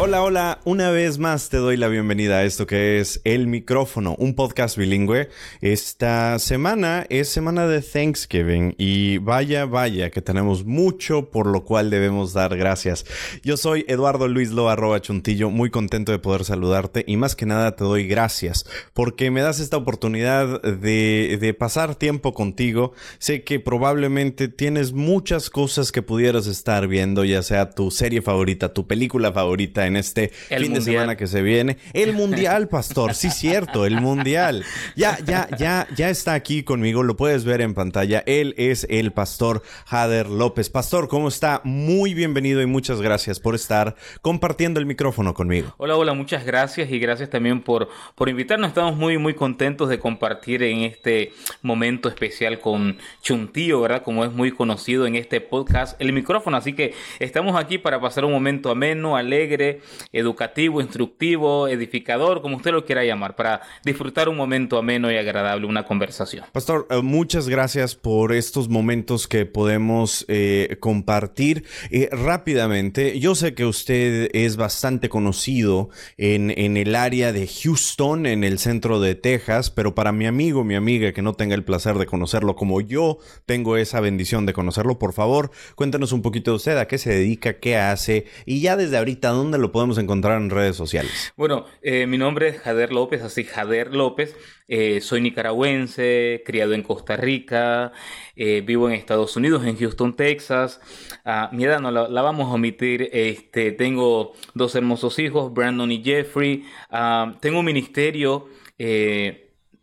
Hola, hola, una vez más te doy la bienvenida a esto que es El Micrófono, un podcast bilingüe. Esta semana es semana de Thanksgiving y vaya, vaya, que tenemos mucho por lo cual debemos dar gracias. Yo soy Eduardo Luis Loa, chuntillo, muy contento de poder saludarte y más que nada te doy gracias porque me das esta oportunidad de pasar tiempo contigo. Sé que probablemente tienes muchas cosas que pudieras estar viendo, ya sea tu serie favorita, tu película favorita, en este fin de semana que se viene. El mundial, pastor, sí cierto, el mundial. Ya, ya, ya, ya está aquí conmigo, lo puedes ver en pantalla. Él es el pastor Jader López. Pastor, ¿cómo está? Muy bienvenido y muchas gracias por estar compartiendo el micrófono conmigo. Hola, hola, muchas gracias y gracias también por, por invitarnos. Estamos muy, muy contentos de compartir en este momento especial con Chuntío, ¿verdad? Como es muy conocido en este podcast, el micrófono. Así que estamos aquí para pasar un momento ameno, alegre, educativo, instructivo, edificador, como usted lo quiera llamar, para disfrutar un momento ameno y agradable, una conversación. Pastor, eh, muchas gracias por estos momentos que podemos eh, compartir eh, rápidamente. Yo sé que usted es bastante conocido en, en el área de Houston, en el centro de Texas, pero para mi amigo, mi amiga que no tenga el placer de conocerlo como yo tengo esa bendición de conocerlo, por favor, cuéntenos un poquito de usted, a qué se dedica, qué hace y ya desde ahorita, ¿dónde lo lo podemos encontrar en redes sociales? Bueno, eh, mi nombre es Jader López, así Jader López. Eh, soy nicaragüense, criado en Costa Rica, eh, vivo en Estados Unidos, en Houston, Texas. Ah, mi edad no la, vamos a omitir. Este, tengo dos hermosos hijos, Brandon y Jeffrey. Ah, tengo un ministerio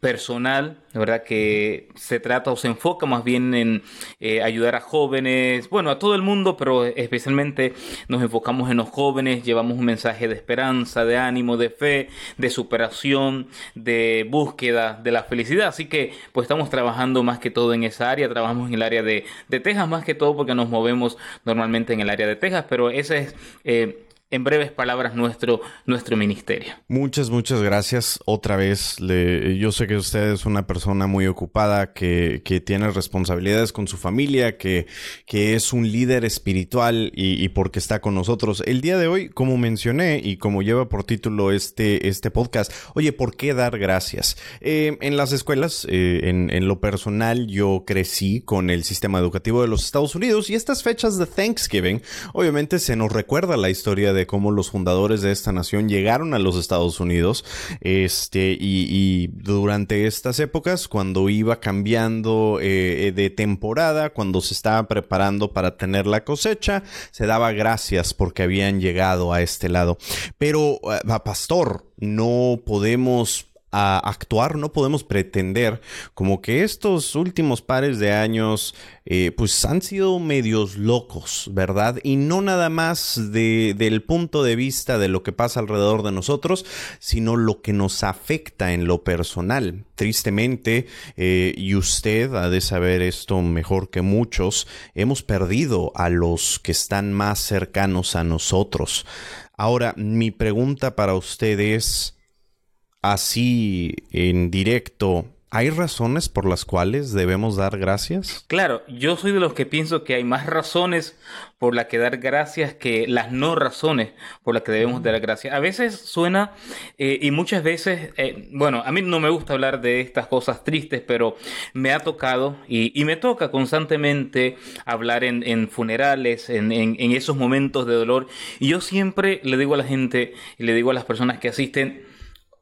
personal, verdad que se trata o se enfoca más bien en eh, ayudar a jóvenes, bueno, a todo el mundo, pero especialmente nos enfocamos en los jóvenes, llevamos un mensaje de esperanza, de ánimo, de fe, de superación, de búsqueda de la felicidad, así que pues estamos trabajando más que todo en esa área, trabajamos en el área de, de Texas más que todo porque nos movemos normalmente en el área de Texas, pero ese es... Eh, en breves palabras nuestro, nuestro ministerio. Muchas, muchas gracias otra vez. Le, yo sé que usted es una persona muy ocupada, que, que tiene responsabilidades con su familia, que, que es un líder espiritual y, y, porque está con nosotros. El día de hoy, como mencioné y como lleva por título este, este podcast, oye, ¿por qué dar gracias? Eh, en las escuelas, eh, en, en lo personal, yo crecí con el sistema educativo de los Estados Unidos y estas fechas de Thanksgiving, obviamente se nos recuerda la historia de cómo los fundadores de esta nación llegaron a los Estados Unidos. Este, y, durante estas épocas, cuando iba cambiando eh, de temporada, cuando se estaba preparando para tener la cosecha, se daba gracias porque habían llegado a este lado. Pero, eh, pastor, no podemos a actuar, no podemos pretender como que estos últimos pares de años eh, pues han sido medios locos, ¿verdad? Y no nada más de, del punto de vista de lo que pasa alrededor de nosotros, sino lo que nos afecta en lo personal. Tristemente, eh, y usted ha de saber esto mejor que muchos, hemos perdido a los que están más cercanos a nosotros. Ahora, mi pregunta para usted es, así en directo, ¿hay razones por las cuales debemos dar gracias? Claro, yo soy de los que pienso que hay más razones por las que dar gracias que las no razones por las que debemos dar gracias. A veces suena eh, y muchas veces, eh, bueno, a mí no me gusta hablar de estas cosas tristes, pero me ha tocado y, y me toca constantemente hablar en, en funerales, en, en, en esos momentos de dolor. Y yo siempre le digo a la gente y le digo a las personas que asisten,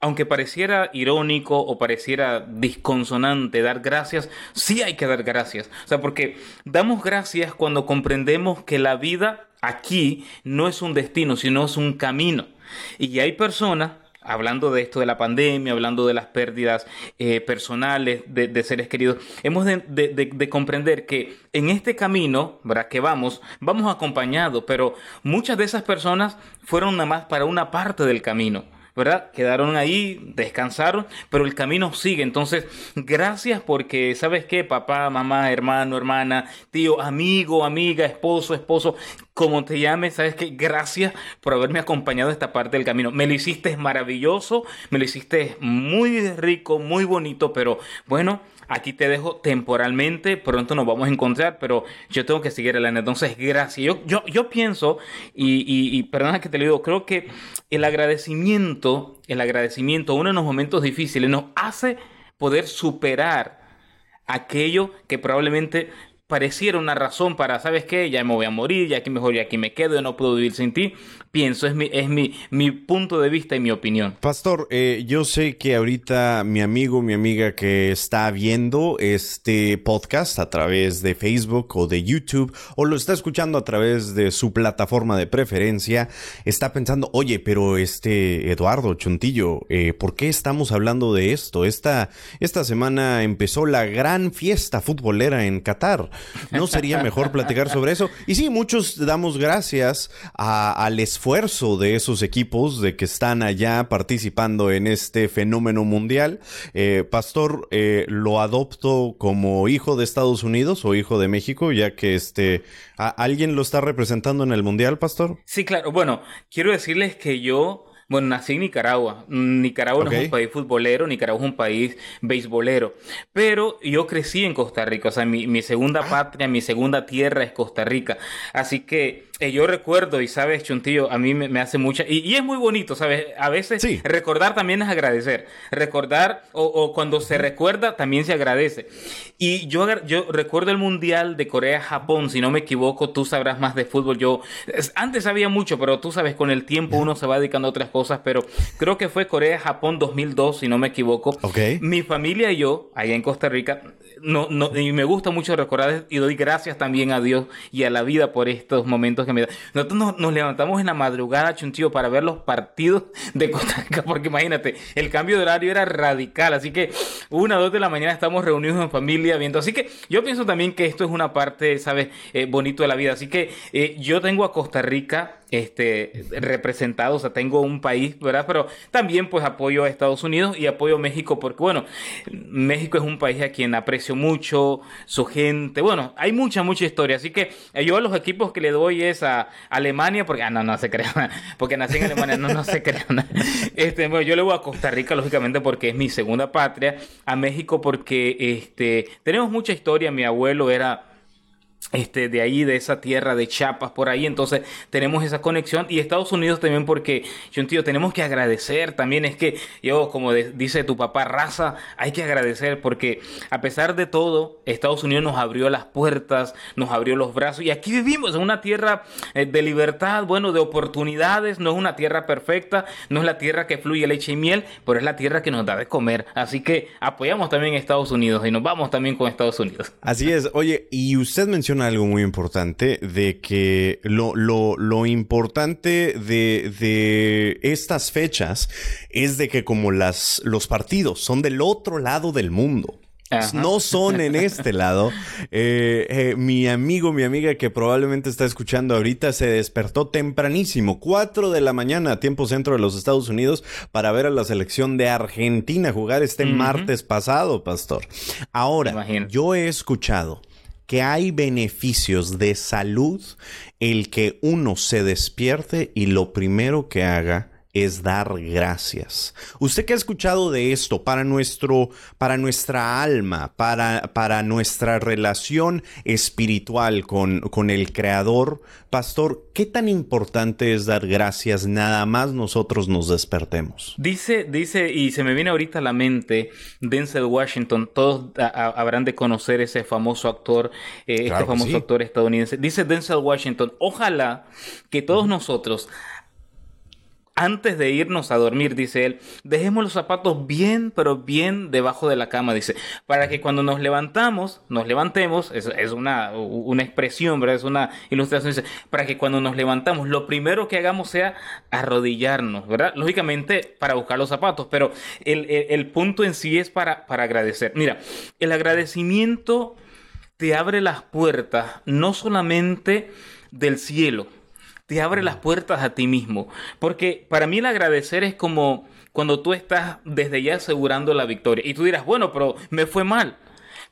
aunque pareciera irónico o pareciera disconsonante dar gracias, sí hay que dar gracias. O sea, porque damos gracias cuando comprendemos que la vida aquí no es un destino, sino es un camino. Y hay personas hablando de esto de la pandemia, hablando de las pérdidas eh, personales de, seres queridos, hemos de, de, comprender que en este camino, ¿verdad? Que vamos, vamos acompañados, pero muchas de esas personas fueron nada más para una parte del camino. ¿Verdad? Quedaron ahí, descansaron, pero el camino sigue. Entonces, gracias porque, ¿sabes qué? Papá, mamá, hermano, hermana, tío, amigo, amiga, esposo, esposo, como te llames, ¿sabes qué? Gracias por haberme acompañado a esta parte del camino. Me lo hiciste maravilloso, me lo hiciste muy rico, muy bonito, pero bueno, aquí te dejo temporalmente, pronto nos vamos a encontrar, pero yo tengo que seguir adelante. Entonces, gracias. Yo, yo, yo pienso, y, y, perdona que te lo digo, creo que el agradecimiento, el agradecimiento, uno de los momentos difíciles, nos hace poder superar aquello que probablemente pareciera una razón para, ¿sabes qué? Ya me voy a morir, ya que mejor ya aquí me quedo, no puedo vivir sin ti. Pienso, es mi, es mi, mi punto de vista y mi opinión. Pastor, eh, yo sé que ahorita mi amigo, mi amiga que está viendo este podcast a través de Facebook o de YouTube o lo está escuchando a través de su plataforma de preferencia, está pensando, oye, pero este Eduardo Chuntillo, eh, ¿por qué estamos hablando de esto? Esta, esta semana empezó la gran fiesta futbolera en Qatar. ¿No sería mejor platicar sobre eso? Y sí, muchos damos gracias al esfuerzo de esos equipos de que están allá participando en este fenómeno mundial. Eh, Pastor, eh, ¿lo adopto como hijo de Estados Unidos o hijo de México? Ya que este, ¿alguien lo está representando en el mundial, Pastor? Sí, claro. Bueno, quiero decirles que yo bueno, nací en Nicaragua. Nicaragua no es un país futbolero, Nicaragua es un país beisbolero. Pero yo crecí en Costa Rica, o sea, mi, mi segunda ah. patria, mi segunda tierra es Costa Rica. Así que eh, yo recuerdo, y sabes, Chuntillo, a mí me, hace mucha... Y, es muy bonito, ¿sabes? A veces recordar también es agradecer. Recordar, o, cuando se recuerda, también se agradece. Y yo, yo recuerdo el Mundial de Corea-Japón, si no me equivoco, tú sabrás más de fútbol. Yo antes sabía mucho, pero tú sabes, con el tiempo uno se va dedicando a otras cosas, pero creo que fue Corea-Japón 2002, si no me equivoco. Mi familia y yo, allá en Costa Rica, no, no, y me gusta mucho recordar y doy gracias también a Dios y a la vida por estos momentos que me da. Nosotros nos, levantamos en la madrugada, chuntío, para ver los partidos de Costa Rica, porque imagínate, el cambio de horario era radical, así que una o dos de la mañana estamos reunidos en familia viendo. Así que yo pienso también que esto es una parte, ¿sabes?, eh, bonito de la vida. Así que eh, yo tengo a Costa Rica este, representado, o sea, tengo un país, ¿verdad? Pero también pues apoyo a Estados Unidos y apoyo a México porque, bueno, México es un país a quien aprecio mucho, su gente, bueno, hay mucha, mucha historia, así que eh, yo a los equipos que le doy es a Alemania, porque, ah, no, no se crean, porque nací en Alemania, no, no se crean. Este, bueno, yo le voy a Costa Rica, lógicamente, porque es mi segunda patria, a México porque, este, tenemos mucha historia, mi abuelo era este, de ahí, de esa tierra de Chiapas, por ahí. Entonces tenemos esa conexión. Y Estados Unidos también porque, yo entiendo, tenemos que agradecer también. Es que yo, como dice tu papá, raza, hay que agradecer porque a pesar de todo, Estados Unidos nos abrió las puertas, nos abrió los brazos. Y aquí vivimos en una tierra eh, de libertad, bueno, de oportunidades. No es una tierra perfecta, no es la tierra que fluye leche y miel, pero es la tierra que nos da de comer. Así que apoyamos también a Estados Unidos y nos vamos también con Estados Unidos. Así es. Oye, y usted menciona algo muy importante de que lo, lo, lo importante de, de, estas fechas es de que como las, los partidos son del otro lado del mundo. No son en este lado. Eh, eh, mi amigo, mi amiga que probablemente está escuchando ahorita se despertó tempranísimo, 4 de la mañana, tiempo centro de los Estados Unidos, para ver a la selección de Argentina jugar este martes pasado, pastor. Ahora, yo he escuchado que hay beneficios de salud el que uno se despierte y lo primero que haga es dar gracias. Usted que ha escuchado de esto para nuestro para nuestra alma, para, para nuestra relación espiritual con, con el creador, pastor, ¿qué tan importante es dar gracias nada más nosotros nos despertemos? Dice dice y se me viene ahorita a la mente Denzel Washington, todos habrán de conocer ese famoso actor, eh, este famoso actor estadounidense. Dice Denzel Washington, ojalá que todos nosotros antes de irnos a dormir, dice él, dejemos los zapatos bien, pero bien debajo de la cama, dice, para que cuando nos levantamos, nos levantemos, es, una, una expresión, ¿verdad? Es una ilustración, dice, para que cuando nos levantamos, lo primero que hagamos sea arrodillarnos, ¿verdad? Lógicamente para buscar los zapatos, pero el, el punto en sí es para, para agradecer. Mira, el agradecimiento te abre las puertas no solamente del cielo, te abre las puertas a ti mismo. Porque para mí el agradecer es como cuando tú estás desde ya asegurando la victoria. Y tú dirás, bueno, pero me fue mal.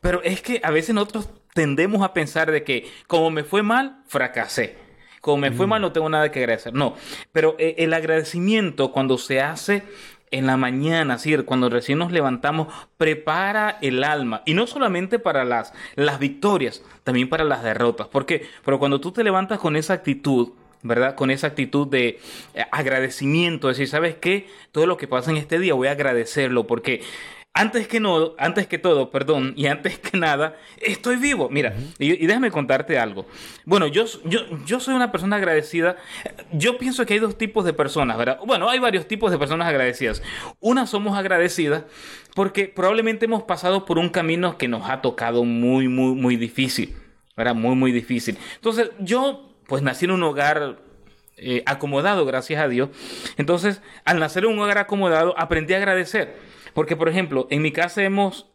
Pero es que a veces nosotros tendemos a pensar de que como me fue mal, fracasé. Como me fue mal, no tengo nada que agradecer. No, pero eh, el agradecimiento cuando se hace en la mañana, cuando recién nos levantamos, prepara el alma. Y no solamente para las, las victorias, también para las derrotas. ¿Por qué? Pero cuando tú te levantas con esa actitud, ¿verdad? Con esa actitud de eh, agradecimiento, decir, ¿sabes qué? Todo lo que pasa en este día voy a agradecerlo porque antes que no, antes que todo, perdón, y antes que nada, estoy vivo. Mira, y, déjame contarte algo. Bueno, yo, yo, yo soy una persona agradecida. Yo pienso que hay dos tipos de personas, ¿verdad? Bueno, hay varios tipos de personas agradecidas. Una somos agradecidas porque probablemente hemos pasado por un camino que nos ha tocado muy, muy, muy difícil. ¿Verdad? Muy, muy difícil. Entonces, yo, pues nací en un hogar eh, acomodado, gracias a Dios. Entonces, al nacer en un hogar acomodado, aprendí a agradecer. Porque, por ejemplo, en mi casa éramos,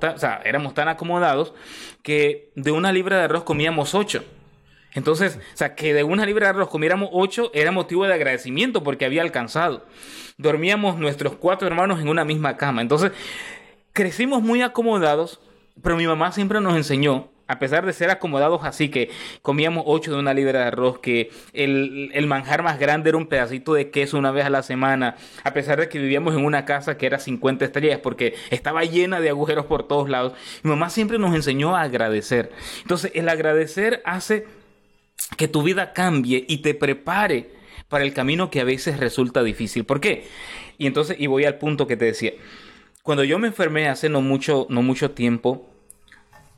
tan, éramos tan acomodados que de una libra de arroz comíamos ocho. Entonces, o sea, que de una libra de arroz comiéramos ocho era motivo de agradecimiento porque había alcanzado. Dormíamos nuestros cuatro hermanos en una misma cama. Entonces, crecimos muy acomodados, pero mi mamá siempre nos enseñó a pesar de ser acomodados así, que comíamos ocho de una libra de arroz, que el, manjar más grande era un pedacito de queso una vez a la semana, a pesar de que vivíamos en una casa que era 50 estrellas, porque estaba llena de agujeros por todos lados, mi mamá siempre nos enseñó a agradecer. Entonces, el agradecer hace que tu vida cambie y te prepare para el camino que a veces resulta difícil. ¿Por qué? Y entonces, y voy al punto que te decía. Cuando yo me enfermé hace no mucho, no mucho tiempo,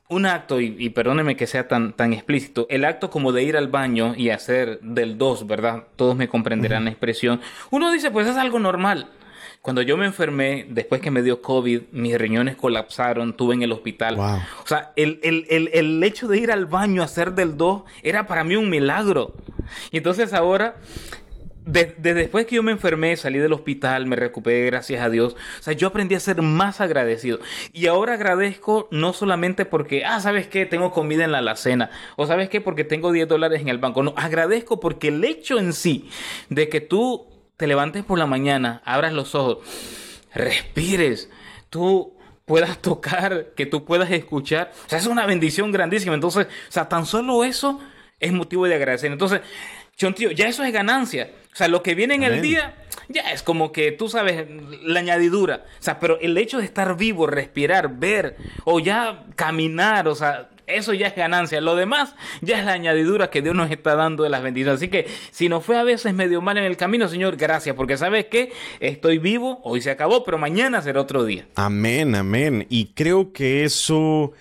un acto, y, perdóneme que sea tan, tan explícito, el acto como de ir al baño y hacer del dos, ¿verdad? Todos me comprenderán la expresión. Uno dice, pues es algo normal. Cuando yo me enfermé, después que me dio COVID, mis riñones colapsaron, tuve en el hospital. O sea, el, el, el, el, hecho de ir al baño a hacer del dos era para mí un milagro. Y entonces ahora después que yo me enfermé, salí del hospital, me recuperé, gracias a Dios. O sea, yo aprendí a ser más agradecido. Y ahora agradezco no solamente porque, ah, ¿sabes qué? Tengo comida en la alacena. O ¿sabes qué? Porque tengo 10 dólares en el banco. No, agradezco porque el hecho en sí de que tú te levantes por la mañana, abras los ojos, respires, tú puedas tocar, que tú puedas escuchar. O sea, es una bendición grandísima. Entonces, o sea, tan solo eso es motivo de agradecer. Entonces, Chontío, ya eso es ganancia. O sea, lo que viene en el día, ya es como que tú sabes, la añadidura. O sea, pero el hecho de estar vivo, respirar, ver, o ya caminar, o sea, eso ya es ganancia. Lo demás ya es la añadidura que Dios nos está dando de las bendiciones. Así que si nos fue a veces medio mal en el camino, Señor, gracias, porque sabes que estoy vivo, hoy se acabó, pero mañana será otro día. Amén, amén. Y creo que eso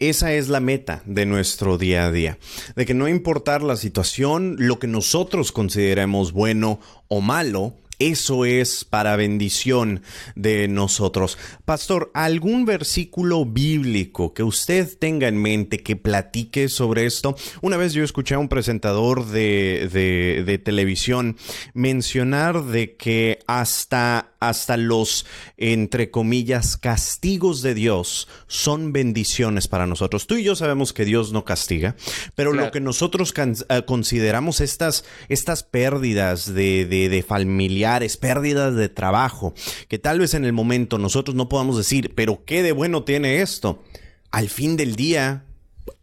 esa es la meta de nuestro día a día, de que no importar la situación, lo que nosotros consideremos bueno o malo, eso es para bendición de nosotros. Pastor, ¿algún versículo bíblico que usted tenga en mente que platique sobre esto? Una vez yo escuché a un presentador de, de, de televisión mencionar de que hasta hasta los, entre comillas, castigos de Dios son bendiciones para nosotros. Tú y yo sabemos que Dios no castiga, pero lo que nosotros eh, consideramos estas, estas pérdidas de, de, de pérdidas de trabajo, que tal vez en el momento nosotros no podamos decir, pero ¿qué de bueno tiene esto? Al fin del día,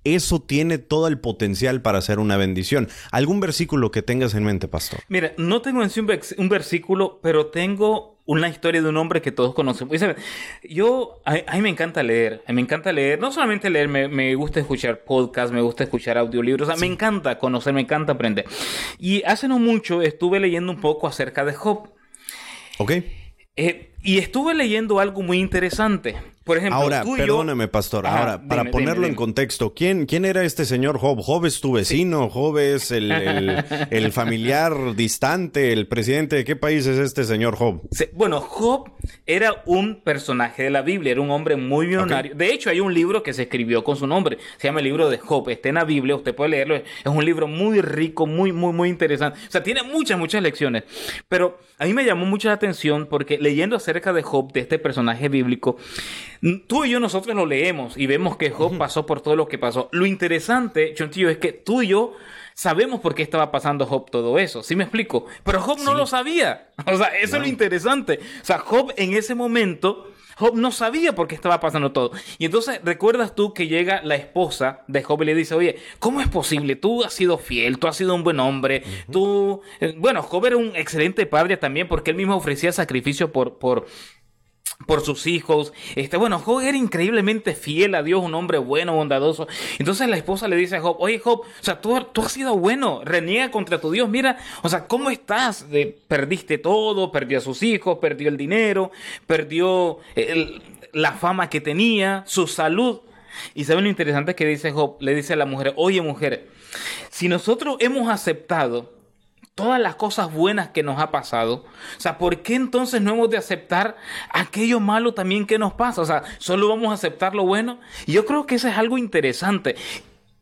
eso tiene todo el potencial para ser una bendición. ¿Algún versículo que tengas en mente, pastor? Mira, no tengo en sí un, versículo, pero tengo una historia de un hombre que todos conocemos. Yo, a, mí me encanta leer, a mí me encanta leer, no solamente leer, me, gusta escuchar podcasts, me gusta escuchar audiolibros, o sea, me encanta conocer, me encanta aprender. Y hace no mucho estuve leyendo un poco acerca de Job. Ok. Eh, y estuve leyendo algo muy interesante. Por ejemplo, ahora, perdóname, pastor. ahora, para ponerlo en contexto, ¿quién, ¿quién era este señor Job? Job es tu vecino, Job es el, el, familiar distante, el presidente. ¿De qué país es este señor Job? bueno, Job era un personaje de la Biblia, era un hombre muy millonario. De hecho, hay un libro que se escribió con su nombre, se llama el libro de Job. Está en la Biblia, usted puede leerlo. Es un libro muy rico, muy, muy, muy interesante. O sea, tiene muchas, muchas lecciones. Pero a mí me llamó mucho la atención porque leyendo acerca de Job, de este personaje bíblico, Tú y yo nosotros lo leemos y vemos que Job pasó por todo lo que pasó. Lo interesante, Chontillo, es que tú y yo sabemos por qué estaba pasando Job todo eso. ¿Sí me explico? Pero Job no lo sabía. O sea, eso es lo interesante. O sea, Job en ese momento Job no sabía por qué estaba pasando todo. Y entonces recuerdas tú que llega la esposa de Job y le dice, oye, ¿cómo es posible? Tú has sido fiel, tú has sido un buen hombre, tú... Eh, bueno, Job era un excelente padre también porque él mismo ofrecía sacrificio por, por, por sus hijos. Este, bueno, Job era increíblemente fiel a Dios, un hombre bueno, bondadoso. Entonces la esposa le dice a Job, oye Job, o sea, tú, tú has sido bueno, reniega contra tu Dios, mira, o sea, ¿cómo estás? perdiste todo, perdió a sus hijos, perdió el dinero, perdió la fama que tenía, su salud. Y saben lo interesante que dice Job, le dice a la mujer, oye mujer, si nosotros hemos aceptado todas las cosas buenas que nos ha pasado. O sea, ¿por qué entonces no hemos de aceptar aquello malo también que nos pasa? O sea, solo vamos a aceptar lo bueno. Y yo creo que eso es algo interesante.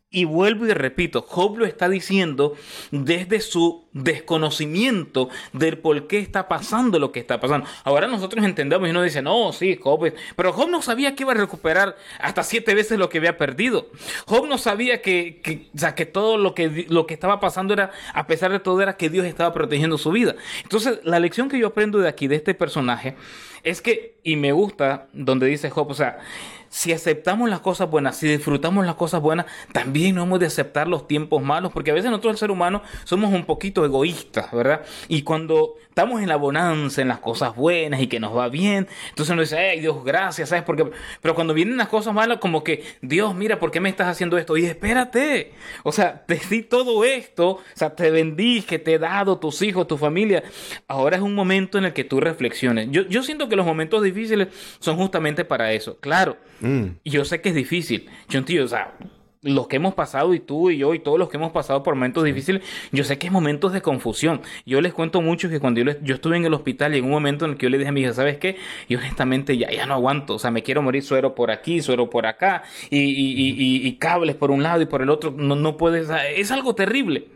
Y vuelvo y repito, Job lo está diciendo desde su desconocimiento del por qué está pasando lo que está pasando. Ahora nosotros entendemos y uno dice, no, sí, Job, pero Job no sabía que iba a recuperar hasta siete veces lo que había perdido. Job no sabía que, que, que todo lo que, lo que estaba pasando era, a pesar de todo, era que Dios estaba protegiendo su vida. Entonces, la lección que yo aprendo de aquí, de este personaje, es que, y me gusta donde dice Job, o sea, si aceptamos las cosas buenas, si disfrutamos las cosas buenas, también no hemos de aceptar los tiempos malos, porque a veces nosotros, el ser humano, somos un poquito egoístas, ¿verdad? Y cuando estamos en la bonanza, en las cosas buenas y que nos va bien, entonces uno dice, ay Dios, gracias, ¿sabes? Porque, pero cuando vienen las cosas malas, como que, Dios, mira, ¿por qué me estás haciendo esto? Y espérate, o sea, te di todo esto, o sea, te bendije, te he dado tus hijos, tu familia. Ahora es un momento en el que tú reflexiones. Yo, yo siento que los momentos difíciles son justamente para eso. Claro, Mm. Y yo sé que es difícil. tío, o sea, los que hemos pasado y tú y yo y todos los que hemos pasado por momentos difíciles, yo sé que es momentos de confusión. Yo les cuento mucho que cuando yo, estuve en el hospital y en un momento en el que yo le dije a mi hija, ¿sabes qué? Y honestamente ya, ya no aguanto, o sea, me quiero morir suero por aquí, suero por acá y, y, y, cables por un lado y por el otro, no, no puedes, es algo terrible.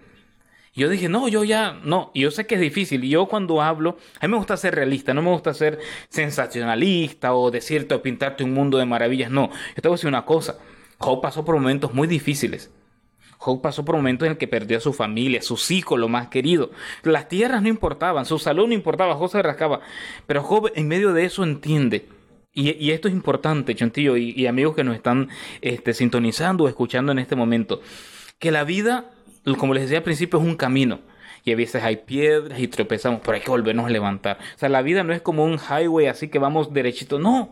Y yo dije, no, yo ya, no, y yo sé que es difícil. Y yo cuando hablo, a mí me gusta ser realista, no me gusta ser sensacionalista o decirte o pintarte un mundo de maravillas. No, yo te voy a decir una cosa. Job pasó por momentos muy difíciles. Job pasó por momentos en el que perdió a su familia, a sus hijos, lo más querido. Las tierras no importaban, su salud no importaba, Job se rascaba. Pero Job en medio de eso entiende. Y, esto es importante, Chontillo, y, amigos que nos están este, sintonizando o escuchando en este momento, que la vida como les decía al principio, es un camino. Y a veces hay piedras y tropezamos, pero hay que volvernos a levantar. O sea, la vida no es como un highway así que vamos derechito. No,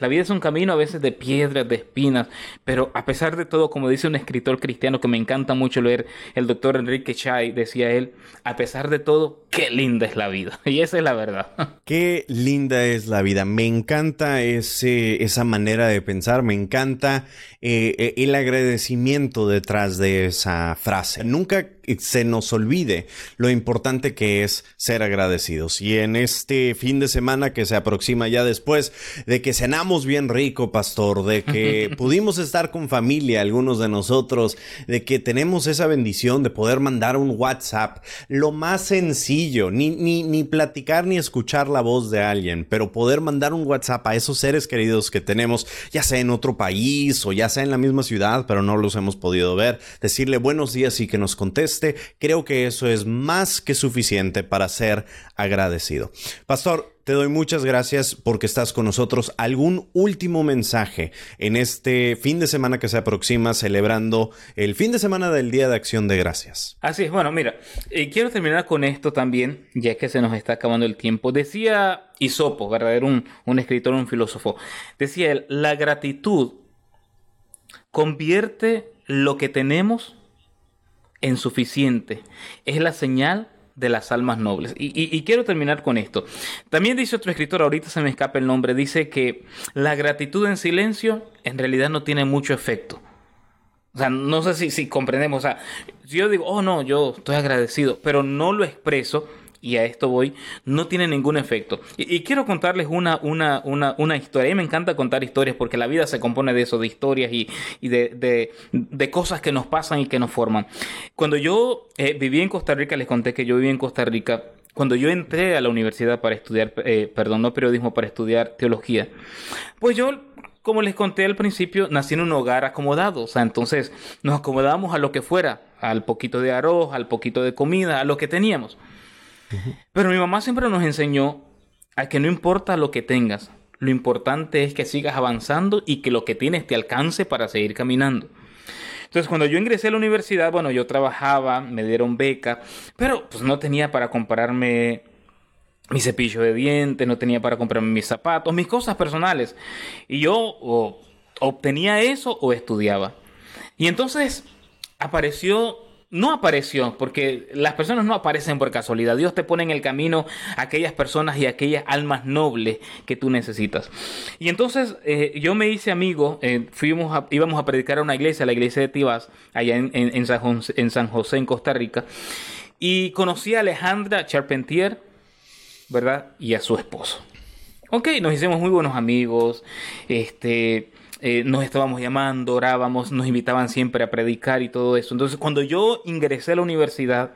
la vida es un camino a veces de piedras, de espinas, pero a pesar de todo, como dice un escritor cristiano que me encanta mucho leer, el doctor Enrique Chai, decía él, a pesar de todo, qué linda es la vida. Y esa es la verdad. Qué linda es la vida. Me encanta ese, esa manera de pensar, me encanta eh, eh, el agradecimiento detrás de esa frase. Nunca se nos olvide lo importante que es ser agradecidos. Y en este fin de semana que se aproxima ya después de que cenamos bien rico, pastor, de que pudimos estar con familia, algunos de nosotros, de que tenemos esa bendición de poder mandar un WhatsApp, lo más sencillo, ni, ni, ni platicar ni escuchar la voz de alguien, pero poder mandar un WhatsApp a esos seres queridos que tenemos, ya sea en otro país o ya sea en la misma ciudad, pero no los hemos podido ver, decirle buenos días y que nos conteste creo que eso es más que suficiente para ser agradecido. Pastor, te doy muchas gracias porque estás con nosotros. ¿Algún último mensaje en este fin de semana que se aproxima celebrando el fin de semana del Día de Acción de Gracias? Así es, bueno, mira, eh, quiero terminar con esto también, ya que se nos está acabando el tiempo. Decía Isopo, ¿verdad? Era un, un escritor, un filósofo. Decía él, la gratitud convierte lo que tenemos en suficiente. Es la señal de las almas nobles. Y, quiero terminar con esto. También dice otro escritor, ahorita se me escapa el nombre, dice que la gratitud en silencio en realidad no tiene mucho efecto. O sea, no sé si, si comprendemos. O sea, si yo digo, oh no, yo estoy agradecido, pero no lo expreso, y a esto voy, no tiene ningún efecto. Y, quiero contarles una, una, una, una, historia. A mí me encanta contar historias porque la vida se compone de eso, de historias y, y de, de, cosas que nos pasan y que nos forman. Cuando yo eh, viví en Costa Rica, les conté que yo viví en Costa Rica. Cuando yo entré a la universidad para estudiar, eh, perdón, no periodismo, para estudiar teología, pues yo como les conté al principio, nací en un hogar acomodado. O sea, entonces nos acomodábamos a lo que fuera, al poquito de arroz, al poquito de comida, a lo que teníamos. Pero mi mamá siempre nos enseñó a que no importa lo que tengas, Lo importante es que sigas avanzando y que lo que tienes te alcance para seguir caminando. Entonces, cuando yo ingresé a la universidad, bueno, yo trabajaba, me dieron beca, pero pues no tenía para comprarme mi cepillo de dientes, no tenía para comprarme mis zapatos, mis cosas personales. Y yo o, obtenía eso o estudiaba. Y entonces apareció no apareció, porque las personas no aparecen por casualidad. Dios te pone en el camino aquellas personas y aquellas almas nobles que tú necesitas. Y entonces eh, yo me hice amigo, eh, fuimos íbamos a predicar a una iglesia, la iglesia de Tibás, allá en, San José, en San José, en Costa Rica. Y conocí a Alejandra Charpentier, ¿verdad? Y a su esposo. Ok, nos hicimos muy buenos amigos. Este eh, nos estábamos llamando, orábamos, nos invitaban siempre a predicar y todo eso. Entonces, cuando yo ingresé a la universidad,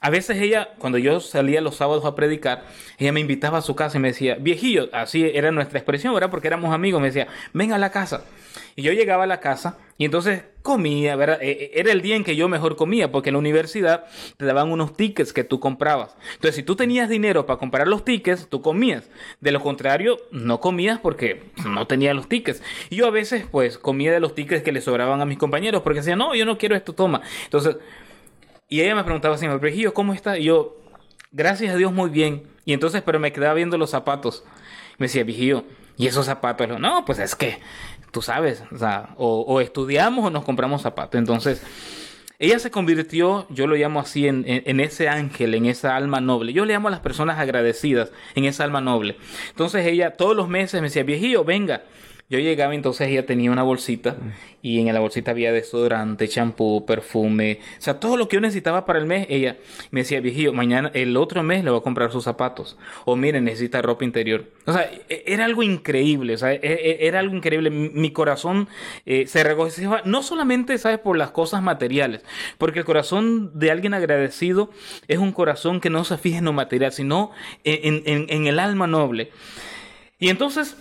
a veces ella, cuando yo salía los sábados a predicar, ella me invitaba a su casa y me decía, viejillo, así era nuestra expresión, ¿verdad? Porque éramos amigos, me decía, ven a la casa. Y yo llegaba a la casa y entonces comía, ¿verdad? E, e, era el día en que yo mejor comía, porque en la universidad te daban unos tickets que tú comprabas. Entonces, si tú tenías dinero para comprar los tickets, tú comías. De lo contrario, no comías porque no tenías los tickets. Y yo a veces, pues, comía de los tickets que le sobraban a mis compañeros, porque decían, no, yo no quiero esto, toma. Entonces, y ella me preguntaba así, Brejillo, ¿cómo está? Y yo, gracias a Dios, muy bien. Y entonces, pero me quedaba viendo los zapatos. Me decía, Vigillo, ¿y esos zapatos? No, pues es que tú sabes, o, sea, o, estudiamos o nos compramos zapatos. Entonces, ella se convirtió, yo lo llamo así, en, en, ese ángel, en esa alma noble. Yo le llamo a las personas agradecidas en esa alma noble. Entonces ella todos los meses me decía, viejillo, venga, yo llegaba entonces ella tenía una bolsita y en la bolsita había desodorante, champú, perfume, o sea, todo lo que yo necesitaba para el mes. Ella me decía, viejillo, mañana, el otro mes le voy a comprar sus zapatos. O miren, necesita ropa interior. O sea, e, era algo increíble, o sea, e, e, era algo increíble. Mi corazón eh, se regocijaba, no solamente, ¿sabes?, por las cosas materiales, porque el corazón de alguien agradecido es un corazón que no se fija en lo material, sino en, en el alma noble. Y entonces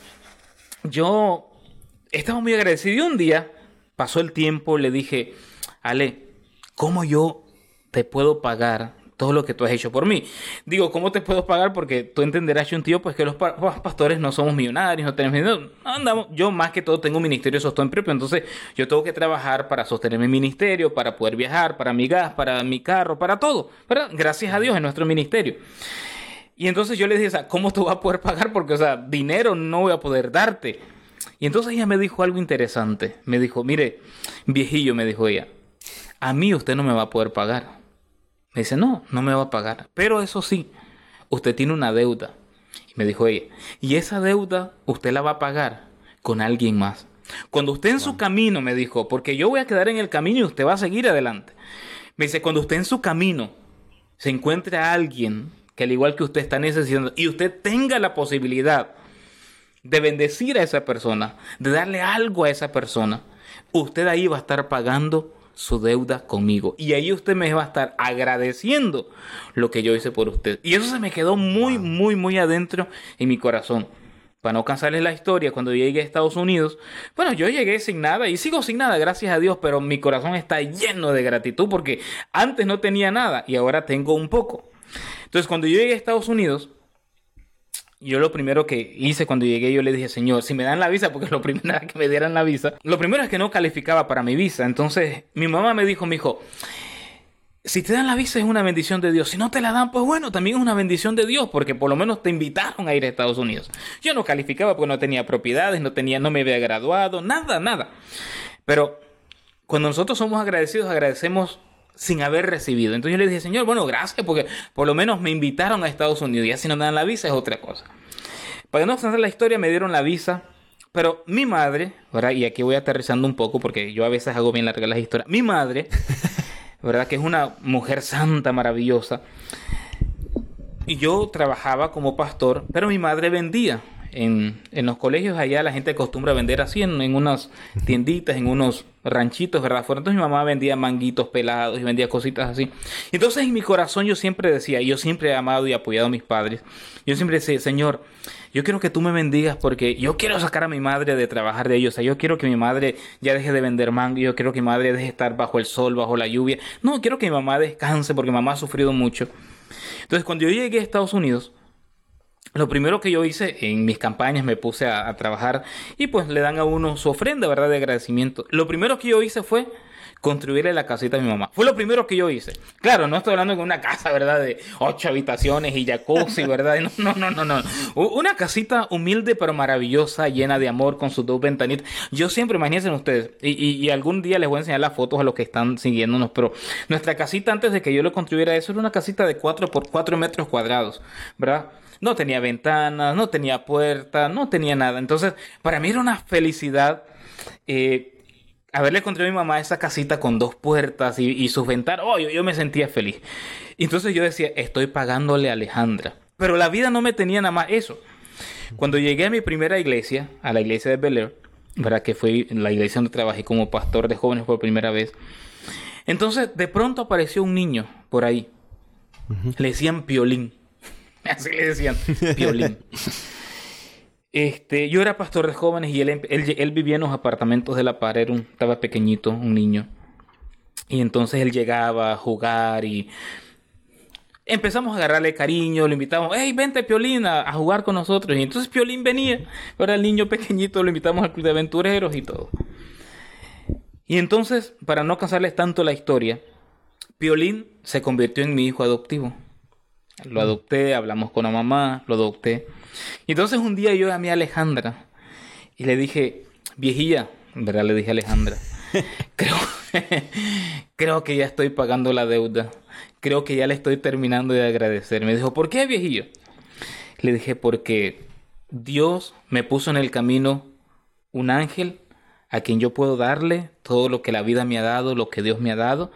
yo estaba muy agradecido y un día pasó el tiempo, le dije, Ale, ¿cómo yo te puedo pagar todo lo que tú has hecho por mí? Digo, ¿cómo te puedo pagar? Porque tú entenderás, un tío, pues que los, pastores no somos millonarios, no tenemos dinero. Andamos, yo más que todo tengo un ministerio de sostén propio, entonces yo tengo que trabajar para sostener mi ministerio, para poder viajar, para mi gas, para mi carro, para todo. Pero gracias a Dios en nuestro ministerio. Y entonces yo le dije, ¿cómo tú vas a poder pagar? Porque, o sea, dinero no voy a poder darte. Y entonces ella me dijo algo interesante. Me dijo, mire, viejillo, me dijo ella, a mí usted no me va a poder pagar. Me dice, no, no me va a pagar. Pero eso sí, usted tiene una deuda. Y me dijo ella, y esa deuda usted la va a pagar con alguien más. Cuando usted en su camino, me dijo, porque yo voy a quedar en el camino y usted va a seguir adelante. Me dice, cuando usted en su camino se encuentre a alguien que al igual que usted está necesitando y usted tenga la posibilidad de bendecir a esa persona, de darle algo a esa persona, usted ahí va a estar pagando su deuda conmigo. Y ahí usted me va a estar agradeciendo lo que yo hice por usted. Y eso se me quedó muy, muy, muy adentro en mi corazón. Para no cansarles la historia, cuando llegué a Estados Unidos, bueno, yo llegué sin nada y sigo sin nada, gracias a Dios, pero mi corazón está lleno de gratitud porque antes no tenía nada y ahora tengo un poco. Entonces, cuando yo llegué a Estados Unidos, yo lo primero que hice cuando llegué, yo le dije, Señor, si me dan la visa, porque lo primero que me dieran la visa, lo primero es que no calificaba para mi visa. Entonces, mi mamá me dijo, mi hijo, si te dan la visa es una bendición de Dios. Si no te la dan, pues bueno, también es una bendición de Dios, porque por lo menos te invitaron a ir a Estados Unidos. Yo no calificaba porque no tenía propiedades, no tenía, no me había graduado, nada, nada. Pero cuando nosotros somos agradecidos, agradecemos sin haber recibido. Entonces yo le dije, Señor, bueno, gracias, porque por lo menos me invitaron a Estados Unidos. Y así no me dan la visa es otra cosa. Para no extender la historia, me dieron la visa. Pero mi madre, ¿verdad? Y aquí voy aterrizando un poco porque yo a veces hago bien largas las historias. Mi madre, ¿verdad? Que es una mujer santa, maravillosa. Y yo trabajaba como pastor, pero mi madre vendía. En, en, los colegios allá la gente acostumbra a vender así en, en, unas tienditas, en unos ranchitos, ¿verdad? Entonces mi mamá vendía manguitos pelados y vendía cositas así. Entonces en mi corazón yo siempre decía, yo siempre he amado y apoyado a mis padres. Yo siempre decía, Señor, yo quiero que tú me bendigas porque yo quiero sacar a mi madre de trabajar de ellos. O sea, yo quiero que mi madre ya deje de vender mango. Yo quiero que mi madre deje de estar bajo el sol, bajo la lluvia. No, quiero que mi mamá descanse porque mi mamá ha sufrido mucho. Entonces cuando yo llegué a Estados Unidos, lo primero que yo hice en mis campañas me puse a, trabajar y pues le dan a uno su ofrenda, ¿verdad? De agradecimiento. Lo primero que yo hice fue construirle la casita a mi mamá. Fue lo primero que yo hice. Claro, no estoy hablando de una casa, ¿verdad? De ocho habitaciones y jacuzzi, ¿verdad? No, no, no, no, Una casita humilde pero maravillosa, llena de amor, con sus dos ventanitas. Yo siempre, imagínense ustedes, y, algún día les voy a enseñar las fotos a los que están siguiéndonos, pero nuestra casita antes de que yo le construyera eso era una casita de 4 por 4 metros cuadrados, ¿verdad? No tenía ventanas, no tenía puertas, no tenía nada. Entonces, para mí era una felicidad. Eh, haberle construido a mi mamá esa casita con dos puertas y, sus ventanas, oh, yo, me sentía feliz. Entonces yo decía, estoy pagándole a Alejandra. Pero la vida no me tenía nada más eso. Cuando llegué a mi primera iglesia, a la iglesia de Bel Air, ¿verdad? que fue la iglesia donde trabajé como pastor de jóvenes por primera vez, entonces de pronto apareció un niño por ahí. Le decían Piolín. Así le decían, Piolín. Este, yo era pastor de jóvenes y él, él, vivía en los apartamentos de la pared, estaba pequeñito, un niño. Y entonces él llegaba a jugar y empezamos a agarrarle cariño, lo invitamos, hey, vente Piolín a, jugar con nosotros. Y entonces Piolín venía, era el niño pequeñito, lo invitamos al club de aventureros y todo. Y entonces, para no cansarles tanto la historia, Piolín se convirtió en mi hijo adoptivo. Lo adopté, hablamos con la mamá, lo adopté. Y entonces un día yo llamé a Alejandra y le dije, viejilla, ¿verdad? Le dije a Alejandra, creo, creo que ya estoy pagando la deuda. Creo que ya le estoy terminando de agradecer. Me dijo, ¿por qué, viejillo? Le dije, porque Dios me puso en el camino un ángel a quien yo puedo darle todo lo que la vida me ha dado, lo que Dios me ha dado.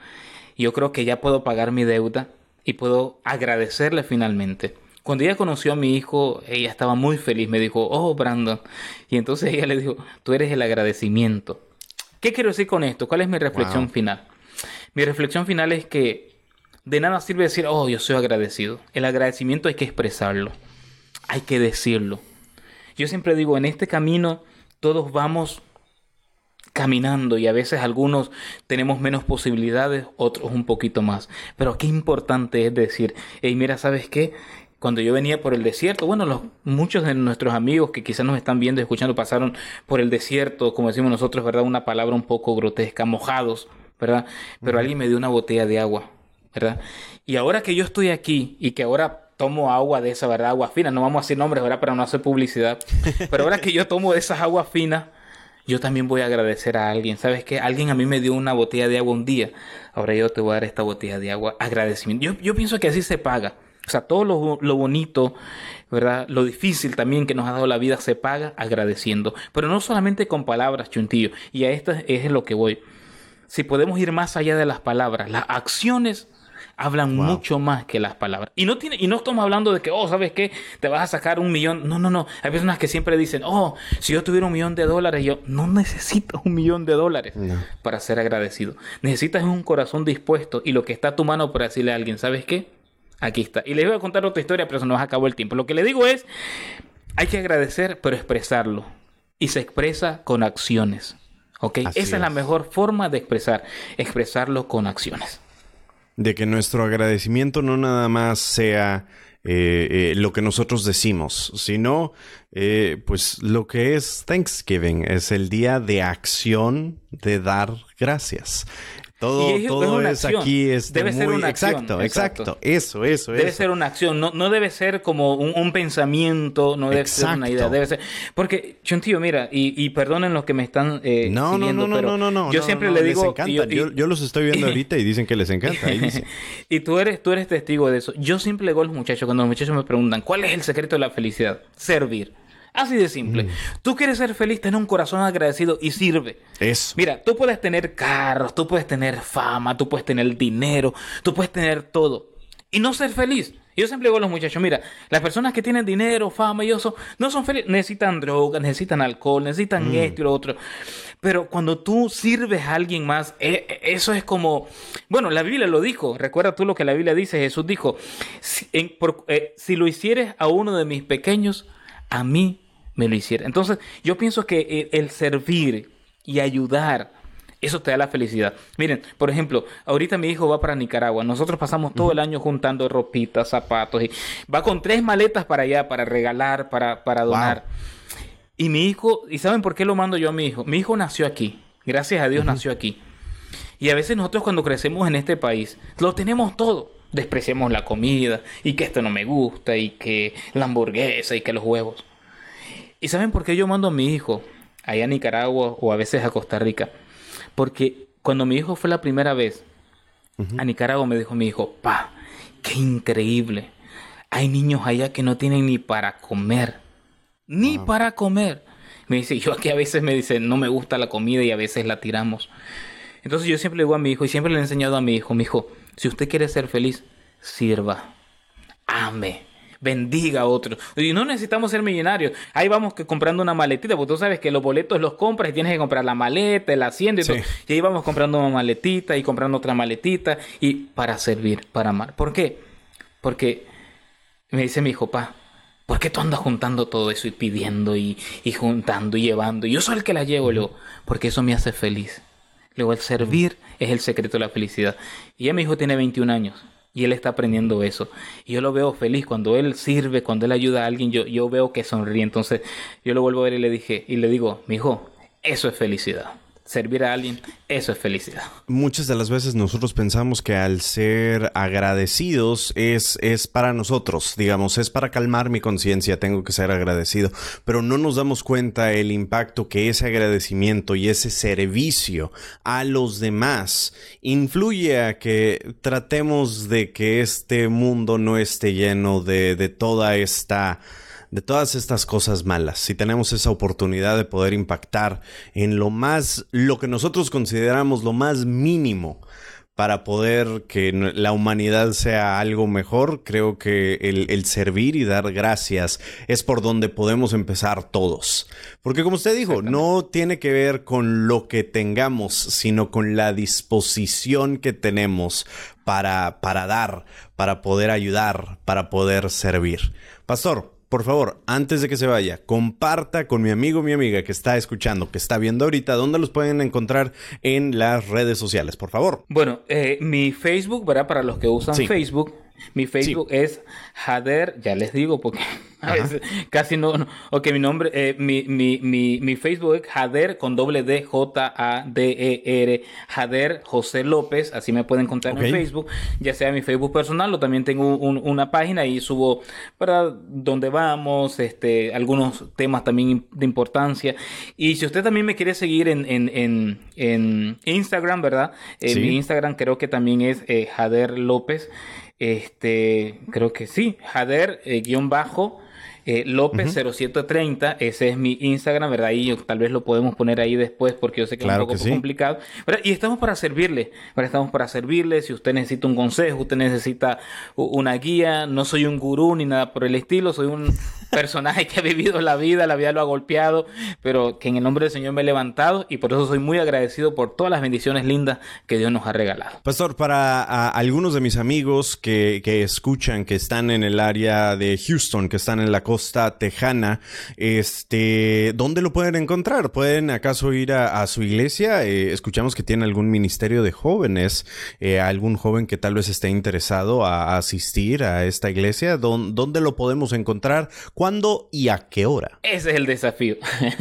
Y yo creo que ya puedo pagar mi deuda y puedo agradecerle finalmente. Cuando ella conoció a mi hijo, ella estaba muy feliz. Me dijo, oh, Brandon. Y entonces ella le dijo, tú eres el agradecimiento. ¿Qué quiero decir con esto? ¿Cuál es mi reflexión final? Mi reflexión final es que de nada sirve decir, oh, yo soy agradecido. El agradecimiento hay que expresarlo. Hay que decirlo. Yo siempre digo, en este camino todos vamos caminando y a veces algunos tenemos menos posibilidades, otros un poquito más. Pero qué importante es decir, hey, mira, ¿sabes qué? Cuando yo venía por el desierto, bueno, los, muchos de nuestros amigos que quizás nos están viendo y escuchando pasaron por el desierto, como decimos nosotros, ¿verdad? Una palabra un poco grotesca, mojados, ¿verdad? Pero alguien me dio una botella de agua, ¿verdad? Y ahora que yo estoy aquí y que ahora tomo agua de esa, ¿verdad? Agua fina, no vamos a decir nombres, ¿verdad? Para no hacer publicidad. Pero ahora que yo tomo de esas aguas finas, yo también voy a agradecer a alguien. ¿Sabes qué? Alguien a mí me dio una botella de agua un día. Ahora yo te voy a dar esta botella de agua. Agradecimiento. Yo, yo pienso que así se paga. O sea, todo lo, lo, bonito, ¿verdad? Lo difícil también que nos ha dado la vida se paga agradeciendo. Pero no solamente con palabras, chuntillo. Y a esto es lo que voy. Si podemos ir más allá de las palabras, las acciones hablan mucho más que las palabras. Y no tiene, y no estamos hablando de que, oh, ¿sabes qué? Te vas a sacar un millón. No, no, no. Hay personas que siempre dicen, oh, si yo tuviera un millón de dólares, yo no necesito un millón de dólares para ser agradecido. Necesitas un corazón dispuesto y lo que está a tu mano para decirle a alguien, ¿sabes qué? Aquí está. Y les voy a contar otra historia, pero se nos acabó el tiempo. Lo que le digo es, hay que agradecer, pero expresarlo. Y se expresa con acciones. ¿Ok? Esa es la mejor forma de expresar. Expresarlo con acciones de que nuestro agradecimiento no nada más sea eh, eh, lo que nosotros decimos, sino eh, pues lo que es Thanksgiving, es el día de acción de dar gracias. Todo, todo es, aquí este, debe ser una exacto, exacto, Eso, eso, Debe ser una acción, no, no debe ser como un, pensamiento, no debe ser una idea, debe ser... Porque, Chuntillo, mira, y, y perdonen los que me están eh, no, no, no, no, no, no, Yo siempre le digo... yo, los estoy viendo ahorita y dicen que les encanta. y tú eres, tú eres testigo de eso. Yo siempre le digo a los muchachos, cuando los muchachos me preguntan, ¿cuál es el secreto de la felicidad? Servir. Así de simple. Mm. Tú quieres ser feliz, tener un corazón agradecido y sirve. Eso. Mira, tú puedes tener carros, tú puedes tener fama, tú puedes tener dinero, tú puedes tener todo y no ser feliz. Yo siempre digo a los muchachos, mira, las personas que tienen dinero, fama y eso, no son felices. Necesitan drogas, necesitan alcohol, necesitan mm. esto y lo otro. Pero cuando tú sirves a alguien más, e, e, eso es como... Bueno, la Biblia lo dijo. Recuerda tú lo que la Biblia dice. Jesús dijo, si, eh, si lo hicieres a uno de mis pequeños, a mí me lo hiciera. Entonces, yo pienso que el, servir y ayudar Eso te da la felicidad. Miren, por ejemplo, ahorita mi hijo va para Nicaragua. Nosotros pasamos todo el año juntando ropitas, zapatos. Y va con tres maletas para allá, para regalar, para, para donar. Y mi hijo, ¿y saben por qué lo mando yo a mi hijo? Mi hijo nació aquí. Gracias a Dios nació aquí. Y a veces nosotros cuando crecemos en este país, lo tenemos todo. Despreciamos la comida y que esto no me gusta y que la hamburguesa y que los huevos. ¿Y saben por qué yo mando a mi hijo allá a Nicaragua o a veces a Costa Rica? Porque cuando mi hijo fue la primera vez a Nicaragua me dijo mi hijo, pa, qué increíble. Hay niños allá que no tienen ni para comer. Ni para comer. Me dice, yo aquí a veces me dice, no me gusta la comida y a veces la tiramos. Entonces yo siempre le digo a mi hijo y siempre le he enseñado a mi hijo, mi hijo, si usted quiere ser feliz, sirva, ame, bendiga a otros. Y no necesitamos ser millonarios. Ahí vamos que comprando una maletita, porque tú sabes que los boletos los compras y tienes que comprar la maleta, el asiento y todo. Y ahí vamos comprando una maletita y comprando otra maletita y para servir, para amar. ¿Por qué? Porque me dice mi hijo, pa, ¿por qué tú andas juntando todo eso y pidiendo y, juntando y llevando? Yo soy el que la llevo, luego, porque eso me hace feliz. Luego, el servir es el secreto de la felicidad. Y ya mi hijo tiene 21 años y él está aprendiendo eso. Y yo lo veo feliz cuando él sirve, cuando él ayuda a alguien, yo, yo veo que sonríe. Entonces yo lo vuelvo a ver y le dije, y le digo, mi hijo, eso es felicidad servir a alguien, eso es felicidad. Muchas de las veces nosotros pensamos que al ser agradecidos es, es para nosotros, digamos, es para calmar mi conciencia, tengo que ser agradecido, pero no nos damos cuenta el impacto que ese agradecimiento y ese servicio a los demás influye a que tratemos de que este mundo no esté lleno de, de toda esta de todas estas cosas malas, si tenemos esa oportunidad de poder impactar en lo más, lo que nosotros consideramos lo más mínimo para poder que la humanidad sea algo mejor, creo que el, servir y dar gracias es por donde podemos empezar todos. Porque como usted dijo, no tiene que ver con lo que tengamos, sino con la disposición que tenemos para, para dar, para poder ayudar, para poder servir. Pastor, por favor, antes de que se vaya, comparta con mi amigo mi amiga que está escuchando, que está viendo ahorita, dónde los pueden encontrar en las redes sociales, por favor. Bueno, eh, mi Facebook, ¿verdad? Para los que usan Facebook, mi Facebook es Jader, ya les digo porque casi no, no, Ok, mi nombre, eh, mi, mi, mi, mi, Facebook es Jader con doble D, J-A-D-E-R, Jader José López, así me pueden encontrar en Facebook, ya sea mi Facebook personal o también tengo una página y subo para donde vamos, este, algunos temas también de importancia. Y si usted también me quiere seguir en, en, en, en Instagram, ¿verdad? Eh, mi Instagram creo que también es eh, Jader López. Este, creo que sí, Jader, guion bajo, eh, López 0730, ese es mi Instagram, ¿verdad? Y tal vez lo podemos poner ahí después porque yo sé que es un poco complicado. Y estamos para servirle, Estamos para servirle. Si usted necesita un consejo, usted necesita una guía, no soy un gurú ni nada por el estilo, soy un personaje que ha vivido la vida, la vida lo ha golpeado, pero que en el nombre del Señor me he levantado y por eso soy muy agradecido por todas las bendiciones lindas que Dios nos ha regalado. Pastor, para algunos de mis amigos que, que escuchan, que están en el área de Houston, que están en la costa tejana, este, ¿dónde lo pueden encontrar? ¿Pueden acaso ir a, su iglesia? Eh, escuchamos que tiene algún ministerio de jóvenes, eh, algún joven que tal vez esté interesado a, asistir a esta iglesia. ¿Dónde, lo podemos encontrar? ¿Cuándo y a qué hora? Ese es el desafío.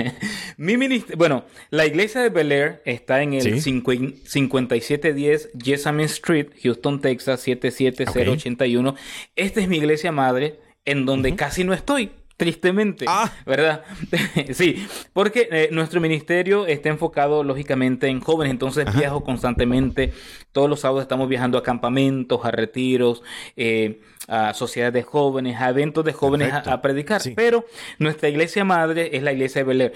Mi bueno, la iglesia de Bel Air está en el 5710 Jessamine Street, Houston, Texas 77081. Esta es mi iglesia madre en donde casi no estoy tristemente, ah. ¿verdad? sí, porque eh, nuestro ministerio está enfocado lógicamente en jóvenes, entonces viajo constantemente, todos los sábados estamos viajando a campamentos, a retiros, eh, a sociedades de jóvenes, a eventos de jóvenes a, predicar, pero nuestra iglesia madre es la iglesia de Bel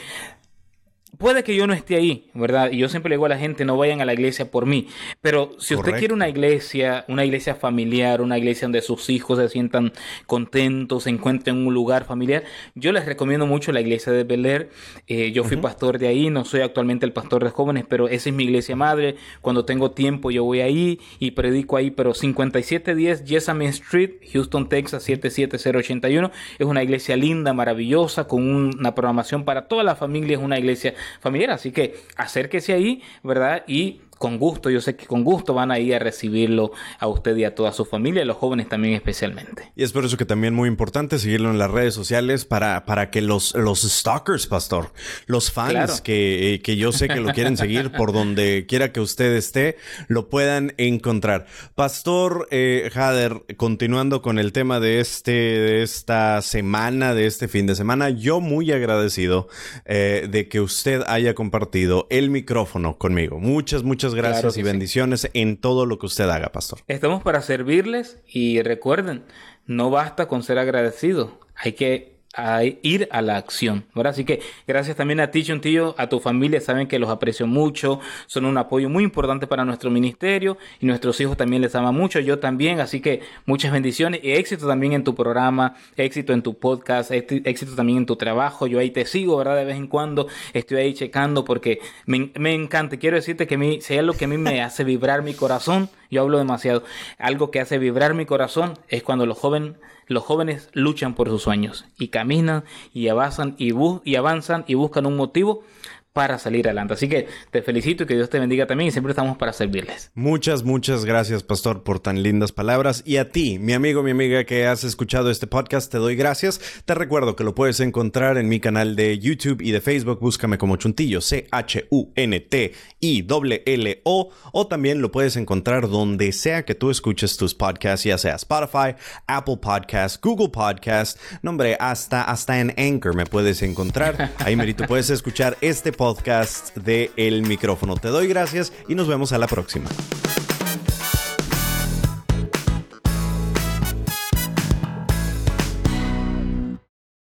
puede que yo no esté ahí, ¿verdad? Y yo siempre le digo a la gente, no vayan a la iglesia por mí. Pero si usted quiere una iglesia, una iglesia familiar, una iglesia donde sus hijos se sientan contentos, se encuentren en un lugar familiar, yo les recomiendo mucho la iglesia de Bel Air. Eh, yo fui pastor de ahí, no soy actualmente el pastor de jóvenes, pero esa es mi iglesia madre. Cuando tengo tiempo yo voy ahí y predico ahí, pero 5710 Jessamine Street, Houston, Texas 77081. Es una iglesia linda, maravillosa, con una programación para toda la familia, es una iglesia familiar. Así que acérquese ahí, ¿verdad? Y con gusto, yo sé que con gusto van a ir a recibirlo a usted y a toda su familia, a los jóvenes también especialmente. Y es por eso que también muy importante seguirlo en las redes sociales para, para que los, los stalkers, pastor, los fans que, que yo sé que lo quieren seguir por donde quiera que usted esté, lo puedan encontrar. Pastor eh, Hader, continuando con el tema de, este, de esta semana, de este fin de semana, yo muy agradecido eh, de que usted haya compartido el micrófono conmigo. Muchas, muchas gracias y bendiciones en todo lo que usted haga, pastor. Estamos para servirles y recuerden, no basta con ser agradecido, hay que a ir a la acción. ¿verdad? Así que gracias también a ti, Chuntillo, a tu familia, saben que los aprecio mucho, son un apoyo muy importante para nuestro ministerio y nuestros hijos también les aman mucho, yo también, así que muchas bendiciones y éxito también en tu programa, éxito en tu podcast, éxito también en tu trabajo, yo ahí te sigo, ¿verdad? De vez en cuando estoy ahí checando porque me, encanta, quiero decirte que a mí, hay algo que a mí me hace vibrar mi corazón, yo hablo demasiado, algo que hace vibrar mi corazón es cuando los jóvenes los jóvenes luchan por sus sueños y caminan y avanzan y, y avanzan y buscan un motivo para salir adelante. Así que te felicito y que Dios te bendiga también y siempre estamos para servirles. Muchas, muchas gracias, pastor, por tan lindas palabras. Y a ti, mi amigo, mi amiga que has escuchado este podcast, te doy gracias. Te recuerdo que lo puedes encontrar en mi canal de YouTube y de Facebook. Búscame como Chuntillo, C-H-U-N-T-I-L-L-O. O también lo puedes encontrar donde sea que tú escuches tus podcasts, ya sea Spotify, Apple Podcasts, Google Podcasts. Nombre, hasta, hasta en Anchor me puedes encontrar. Ahí, Merito, puedes escuchar este podcast podcast de El Micrófono. Te doy gracias y nos vemos a la próxima.